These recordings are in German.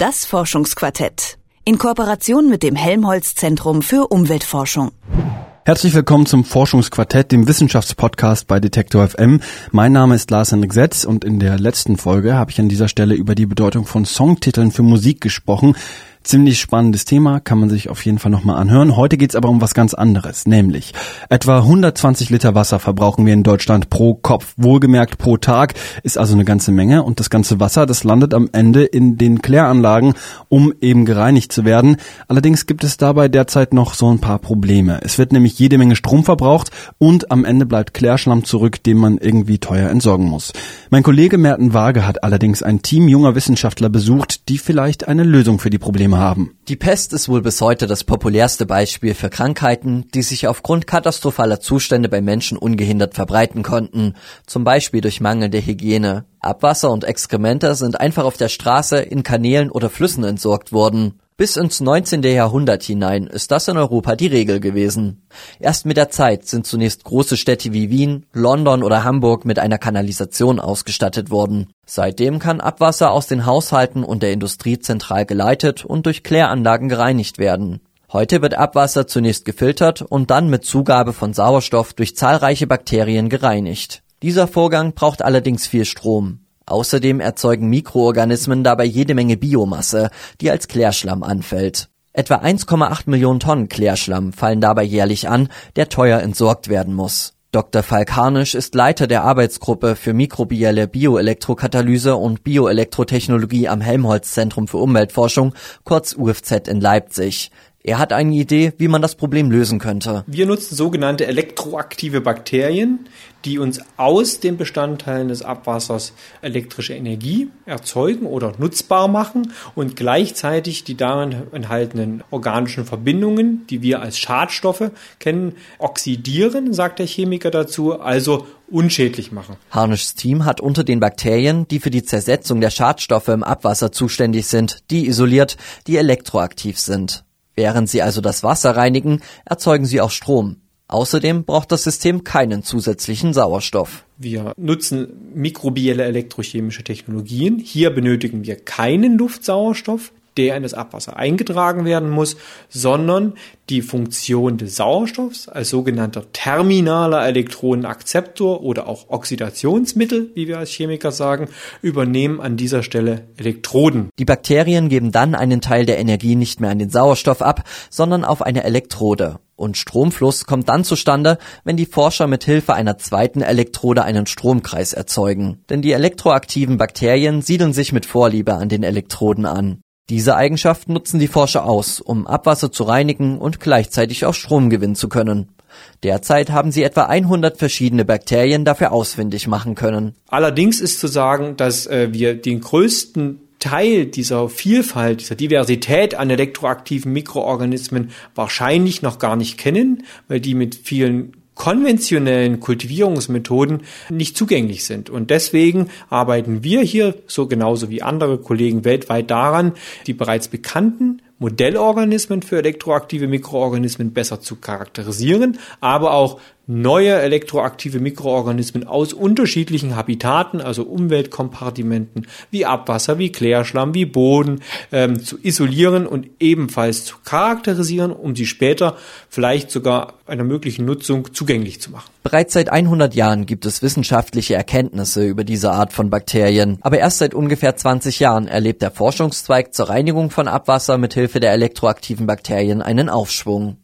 Das Forschungsquartett. In Kooperation mit dem Helmholtz Zentrum für Umweltforschung. Herzlich willkommen zum Forschungsquartett, dem Wissenschaftspodcast bei Detektor FM. Mein Name ist Lars-Henrik Setz und in der letzten Folge habe ich an dieser Stelle über die Bedeutung von Songtiteln für Musik gesprochen. Ziemlich spannendes Thema, kann man sich auf jeden Fall nochmal anhören. Heute geht's aber um was ganz anderes, nämlich etwa 120 Liter Wasser verbrauchen wir in Deutschland pro Kopf. Wohlgemerkt pro Tag ist also eine ganze Menge und das ganze Wasser, das landet am Ende in den Kläranlagen, um eben gereinigt zu werden. Allerdings gibt es dabei derzeit noch so ein paar Probleme. Es wird nämlich jede Menge Strom verbraucht und am Ende bleibt Klärschlamm zurück, den man irgendwie teuer entsorgen muss. Mein Kollege Merten Waage hat allerdings ein Team junger Wissenschaftler besucht, die vielleicht eine Lösung für die Probleme haben. Die Pest ist wohl bis heute das populärste Beispiel für Krankheiten, die sich aufgrund katastrophaler Zustände bei Menschen ungehindert verbreiten konnten, zum Beispiel durch mangelnde Hygiene. Abwasser und Exkremente sind einfach auf der Straße, in Kanälen oder Flüssen entsorgt worden. Bis ins 19. Jahrhundert hinein ist das in Europa die Regel gewesen. Erst mit der Zeit sind zunächst große Städte wie Wien, London oder Hamburg mit einer Kanalisation ausgestattet worden. Seitdem kann Abwasser aus den Haushalten und der Industrie zentral geleitet und durch Kläranlagen gereinigt werden. Heute wird Abwasser zunächst gefiltert und dann mit Zugabe von Sauerstoff durch zahlreiche Bakterien gereinigt. Dieser Vorgang braucht allerdings viel Strom. Außerdem erzeugen Mikroorganismen dabei jede Menge Biomasse, die als Klärschlamm anfällt. Etwa 1,8 Millionen Tonnen Klärschlamm fallen dabei jährlich an, der teuer entsorgt werden muss. Dr. Falk Harnisch ist Leiter der Arbeitsgruppe für mikrobielle Bioelektrokatalyse und Bioelektrotechnologie am Helmholtz Zentrum für Umweltforschung, kurz UFZ in Leipzig. Er hat eine Idee, wie man das Problem lösen könnte. Wir nutzen sogenannte elektroaktive Bakterien, die uns aus den Bestandteilen des Abwassers elektrische Energie erzeugen oder nutzbar machen und gleichzeitig die darin enthaltenen organischen Verbindungen, die wir als Schadstoffe kennen, oxidieren, sagt der Chemiker dazu, also unschädlich machen. Harnischs Team hat unter den Bakterien, die für die Zersetzung der Schadstoffe im Abwasser zuständig sind, die isoliert, die elektroaktiv sind. Während sie also das Wasser reinigen, erzeugen sie auch Strom. Außerdem braucht das System keinen zusätzlichen Sauerstoff. Wir nutzen mikrobielle elektrochemische Technologien. Hier benötigen wir keinen Luftsauerstoff der in das Abwasser eingetragen werden muss, sondern die Funktion des Sauerstoffs als sogenannter terminaler Elektronenakzeptor oder auch Oxidationsmittel, wie wir als Chemiker sagen, übernehmen an dieser Stelle Elektroden. Die Bakterien geben dann einen Teil der Energie nicht mehr an den Sauerstoff ab, sondern auf eine Elektrode. Und Stromfluss kommt dann zustande, wenn die Forscher mit Hilfe einer zweiten Elektrode einen Stromkreis erzeugen. Denn die elektroaktiven Bakterien siedeln sich mit Vorliebe an den Elektroden an. Diese Eigenschaft nutzen die Forscher aus, um Abwasser zu reinigen und gleichzeitig auch Strom gewinnen zu können. Derzeit haben sie etwa 100 verschiedene Bakterien dafür ausfindig machen können. Allerdings ist zu sagen, dass äh, wir den größten Teil dieser Vielfalt, dieser Diversität an elektroaktiven Mikroorganismen wahrscheinlich noch gar nicht kennen, weil die mit vielen konventionellen Kultivierungsmethoden nicht zugänglich sind. Und deswegen arbeiten wir hier so genauso wie andere Kollegen weltweit daran, die bereits bekannten Modellorganismen für elektroaktive Mikroorganismen besser zu charakterisieren, aber auch neue elektroaktive Mikroorganismen aus unterschiedlichen Habitaten, also Umweltkompartimenten wie Abwasser, wie Klärschlamm, wie Boden, ähm, zu isolieren und ebenfalls zu charakterisieren, um sie später vielleicht sogar einer möglichen Nutzung zugänglich zu machen. Bereits seit 100 Jahren gibt es wissenschaftliche Erkenntnisse über diese Art von Bakterien, aber erst seit ungefähr 20 Jahren erlebt der Forschungszweig zur Reinigung von Abwasser mit Hilfe der elektroaktiven Bakterien einen Aufschwung.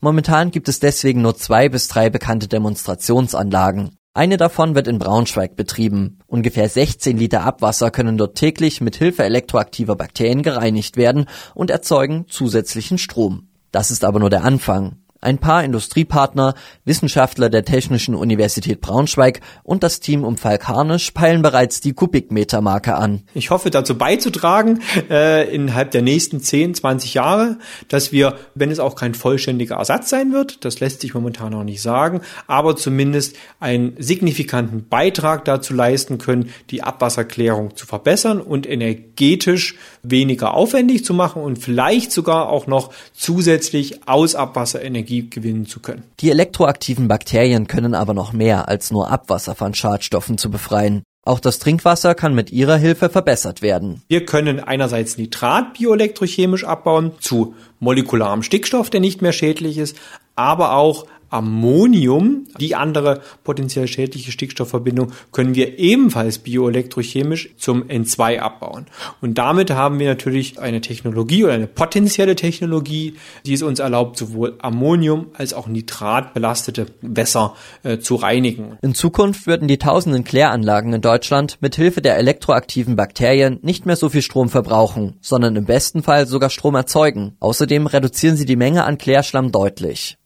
Momentan gibt es deswegen nur zwei bis drei bekannte Demonstrationsanlagen. Eine davon wird in Braunschweig betrieben. Ungefähr 16 Liter Abwasser können dort täglich mit Hilfe elektroaktiver Bakterien gereinigt werden und erzeugen zusätzlichen Strom. Das ist aber nur der Anfang. Ein paar Industriepartner, Wissenschaftler der Technischen Universität Braunschweig und das Team um Falk Harnisch peilen bereits die Kubikmetermarke an. Ich hoffe dazu beizutragen, äh, innerhalb der nächsten 10, 20 Jahre, dass wir, wenn es auch kein vollständiger Ersatz sein wird, das lässt sich momentan noch nicht sagen, aber zumindest einen signifikanten Beitrag dazu leisten können, die Abwasserklärung zu verbessern und energetisch weniger aufwendig zu machen und vielleicht sogar auch noch zusätzlich aus Abwasser Energie gewinnen zu können. Die elektroaktiven Bakterien können aber noch mehr als nur Abwasser von Schadstoffen zu befreien. Auch das Trinkwasser kann mit ihrer Hilfe verbessert werden. Wir können einerseits Nitrat bioelektrochemisch abbauen zu molekularem Stickstoff, der nicht mehr schädlich ist, aber auch Ammonium, die andere potenziell schädliche Stickstoffverbindung, können wir ebenfalls bioelektrochemisch zum N2 abbauen. Und damit haben wir natürlich eine Technologie oder eine potenzielle Technologie, die es uns erlaubt, sowohl Ammonium als auch Nitrat belastete Wässer äh, zu reinigen. In Zukunft würden die tausenden Kläranlagen in Deutschland mit Hilfe der elektroaktiven Bakterien nicht mehr so viel Strom verbrauchen, sondern im besten Fall sogar Strom erzeugen. Außerdem reduzieren sie die Menge an Klärschlamm deutlich.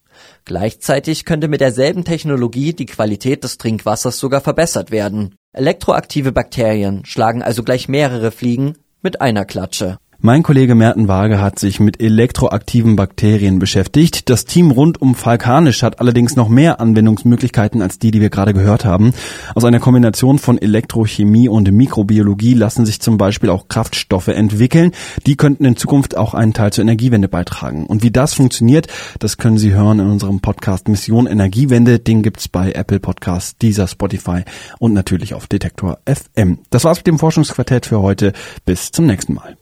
Gleichzeitig könnte mit derselben Technologie die Qualität des Trinkwassers sogar verbessert werden. Elektroaktive Bakterien schlagen also gleich mehrere Fliegen mit einer Klatsche. Mein Kollege Merten Waage hat sich mit elektroaktiven Bakterien beschäftigt. Das Team rund um Falkanisch hat allerdings noch mehr Anwendungsmöglichkeiten als die, die wir gerade gehört haben. Aus einer Kombination von Elektrochemie und Mikrobiologie lassen sich zum Beispiel auch Kraftstoffe entwickeln. Die könnten in Zukunft auch einen Teil zur Energiewende beitragen. Und wie das funktioniert, das können Sie hören in unserem Podcast Mission Energiewende. Den gibt's bei Apple Podcasts, dieser Spotify und natürlich auf Detektor FM. Das war's mit dem Forschungsquartett für heute. Bis zum nächsten Mal.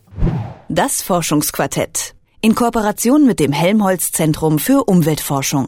Das Forschungsquartett in Kooperation mit dem Helmholtz Zentrum für Umweltforschung.